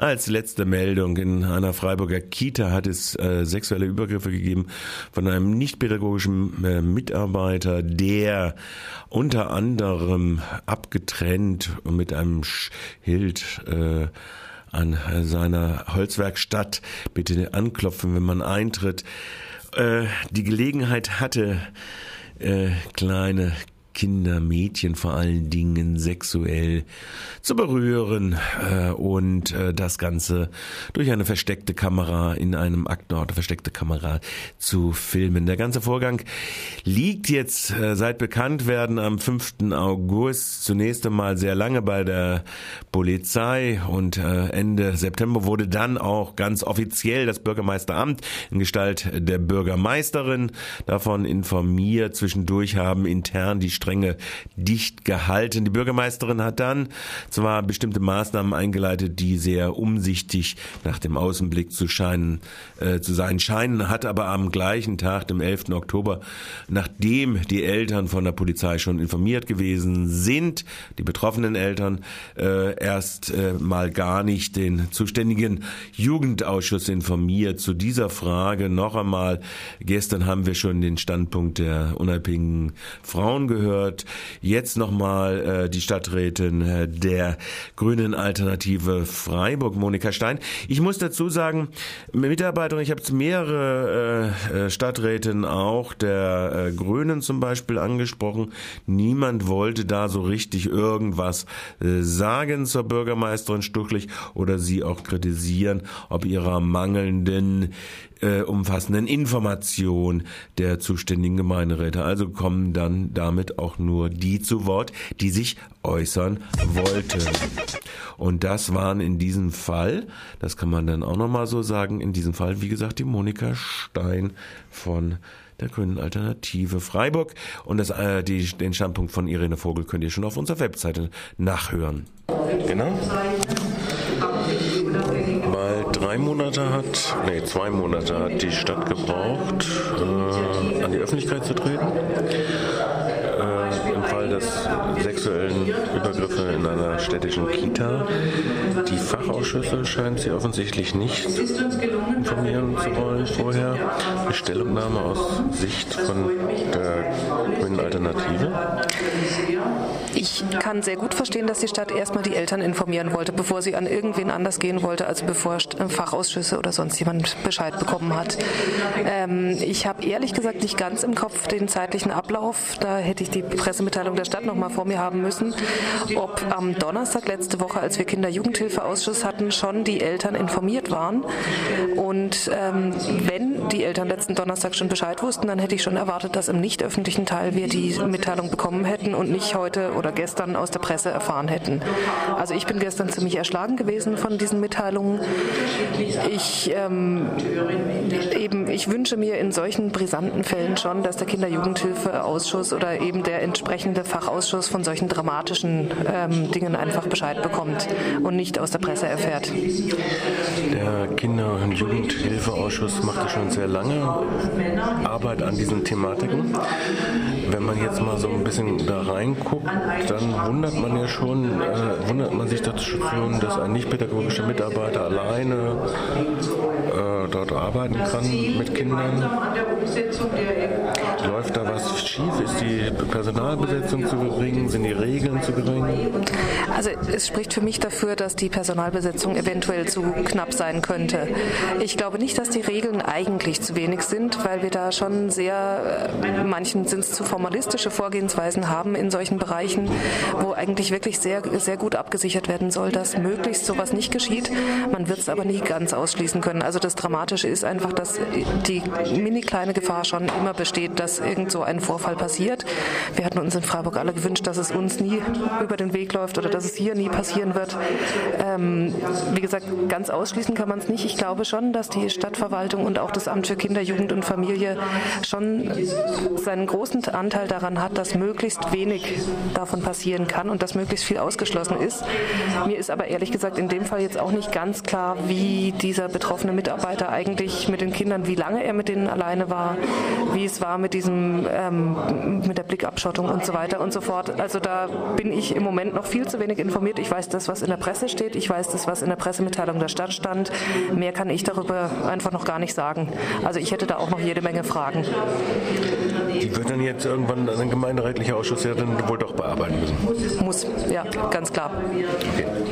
Als letzte Meldung. In einer Freiburger Kita hat es äh, sexuelle Übergriffe gegeben von einem nichtpädagogischen äh, Mitarbeiter, der unter anderem abgetrennt und mit einem Schild äh, an seiner Holzwerkstatt. Bitte anklopfen, wenn man eintritt, äh, die Gelegenheit hatte, äh, kleine Kinder, Mädchen vor allen Dingen sexuell zu berühren äh, und äh, das Ganze durch eine versteckte Kamera in einem Aktort, versteckte Kamera zu filmen. Der ganze Vorgang liegt jetzt äh, seit Bekanntwerden am 5. August zunächst einmal sehr lange bei der Polizei und äh, Ende September wurde dann auch ganz offiziell das Bürgermeisteramt in Gestalt der Bürgermeisterin davon informiert. Zwischendurch haben intern die Stränge dicht gehalten. Die Bürgermeisterin hat dann zwar bestimmte Maßnahmen eingeleitet, die sehr umsichtig nach dem Außenblick zu scheinen, äh, zu sein scheinen, hat aber am gleichen Tag, dem 11. Oktober, nachdem die Eltern von der Polizei schon informiert gewesen sind, die betroffenen Eltern, äh, erst äh, mal gar nicht den zuständigen Jugendausschuss informiert. Zu dieser Frage noch einmal, gestern haben wir schon den Standpunkt der unabhängigen Frauen gehört, gehört. Jetzt nochmal äh, die Stadträtin äh, der Grünen Alternative Freiburg, Monika Stein. Ich muss dazu sagen, Mitarbeiterin, ich habe mehrere äh, äh, Stadträten auch der äh, Grünen zum Beispiel angesprochen. Niemand wollte da so richtig irgendwas äh, sagen zur Bürgermeisterin Stuchlich oder sie auch kritisieren, ob ihrer mangelnden äh, umfassenden Information der zuständigen Gemeinderäte. Also kommen dann damit auch nur die zu Wort, die sich äußern wollten. Und das waren in diesem Fall, das kann man dann auch nochmal so sagen, in diesem Fall, wie gesagt, die Monika Stein von der Grünen Alternative Freiburg. Und das, äh, die, den Standpunkt von Irene Vogel könnt ihr schon auf unserer Webseite nachhören. Genau drei Monate hat, nee, zwei Monate hat die Stadt gebraucht, äh, an die Öffentlichkeit zu treten. Sexuellen Übergriffe in einer städtischen Kita. Die Fachausschüsse scheint sie offensichtlich nicht informieren zu wollen vorher. Die Stellungnahme aus Sicht von der Grünen Alternative. Ich kann sehr gut verstehen, dass die Stadt erstmal die Eltern informieren wollte, bevor sie an irgendwen anders gehen wollte, also bevor Fachausschüsse oder sonst jemand Bescheid bekommen hat. Ähm, ich habe ehrlich gesagt nicht ganz im Kopf den zeitlichen Ablauf. Da hätte ich die Pressemitteilung der Stadt noch mal vor mir haben müssen, ob am Donnerstag letzte Woche, als wir Kinder-Jugendhilfeausschuss hatten, schon die Eltern informiert waren. Und ähm, wenn die Eltern letzten Donnerstag schon Bescheid wussten, dann hätte ich schon erwartet, dass im nicht öffentlichen Teil wir die Mitteilung bekommen hätten und nicht heute oder gestern aus der Presse erfahren hätten. Also ich bin gestern ziemlich erschlagen gewesen von diesen Mitteilungen. Ich ähm, eben, ich wünsche mir in solchen brisanten Fällen schon, dass der Kinder-Jugendhilfe-Ausschuss oder eben der entsprechende Fachausschuss von solchen dramatischen ähm, Dingen einfach Bescheid bekommt und nicht aus der Presse erfährt. Der Kinder- und Jugendhilfeausschuss macht ja schon sehr lange Arbeit an diesen Thematiken. Wenn man jetzt mal so ein bisschen da reinguckt, dann wundert man ja schon, äh, wundert man sich dazu schon, dass ein nicht-pädagogischer Mitarbeiter alleine äh, dort arbeiten kann mit Kindern. Läuft da was schief? Ist die Personalbesetzung zu gering? Sind die Regeln zu gering? Also es spricht für mich dafür, dass die Personalbesetzung eventuell zu knapp sein könnte. Ich glaube nicht, dass die Regeln eigentlich zu wenig sind, weil wir da schon sehr, äh, manchen sind es zu formalistische Vorgehensweisen haben in solchen Bereichen, wo eigentlich wirklich sehr, sehr gut abgesichert werden soll, dass möglichst sowas nicht geschieht. Man wird es aber nie ganz ausschließen können. Also das Dramatische ist einfach, dass die mini kleine Gefahr schon immer besteht, dass irgend so ein Vorfall passiert. Wir hatten uns in Freiburg alle gewünscht, dass es uns nie über den Weg läuft oder dass es hier nie passieren wird. Ähm, wie gesagt, ganz ausschließen kann man es nicht. Ich glaube schon, dass die Stadtverwaltung und auch das Amt für Kinder, Jugend und Familie schon seinen großen Anteil daran hat, dass möglichst wenig davon passieren kann und dass möglichst viel ausgeschlossen ist. Mir ist aber ehrlich gesagt in dem Fall jetzt auch nicht ganz klar, wie dieser betroffene Mitarbeiter eigentlich mit den Kindern, wie lange er mit denen alleine war, wie es war mit diesem, ähm, mit der Blickabschottung und so weiter und so fort. Also da bin ich im Moment noch viel zu wenig informiert. Ich weiß das, was in der Presse steht. Ich weiß das, was in der Pressemitteilung der Stadt stand. Mehr kann ich darüber einfach noch gar nicht sagen. Also ich hätte da auch noch jede Menge Fragen. Die wird dann jetzt irgendwann ein gemeinderätlicher Ausschuss ja dann wohl doch bearbeiten müssen. Muss, ja, ganz klar. Okay.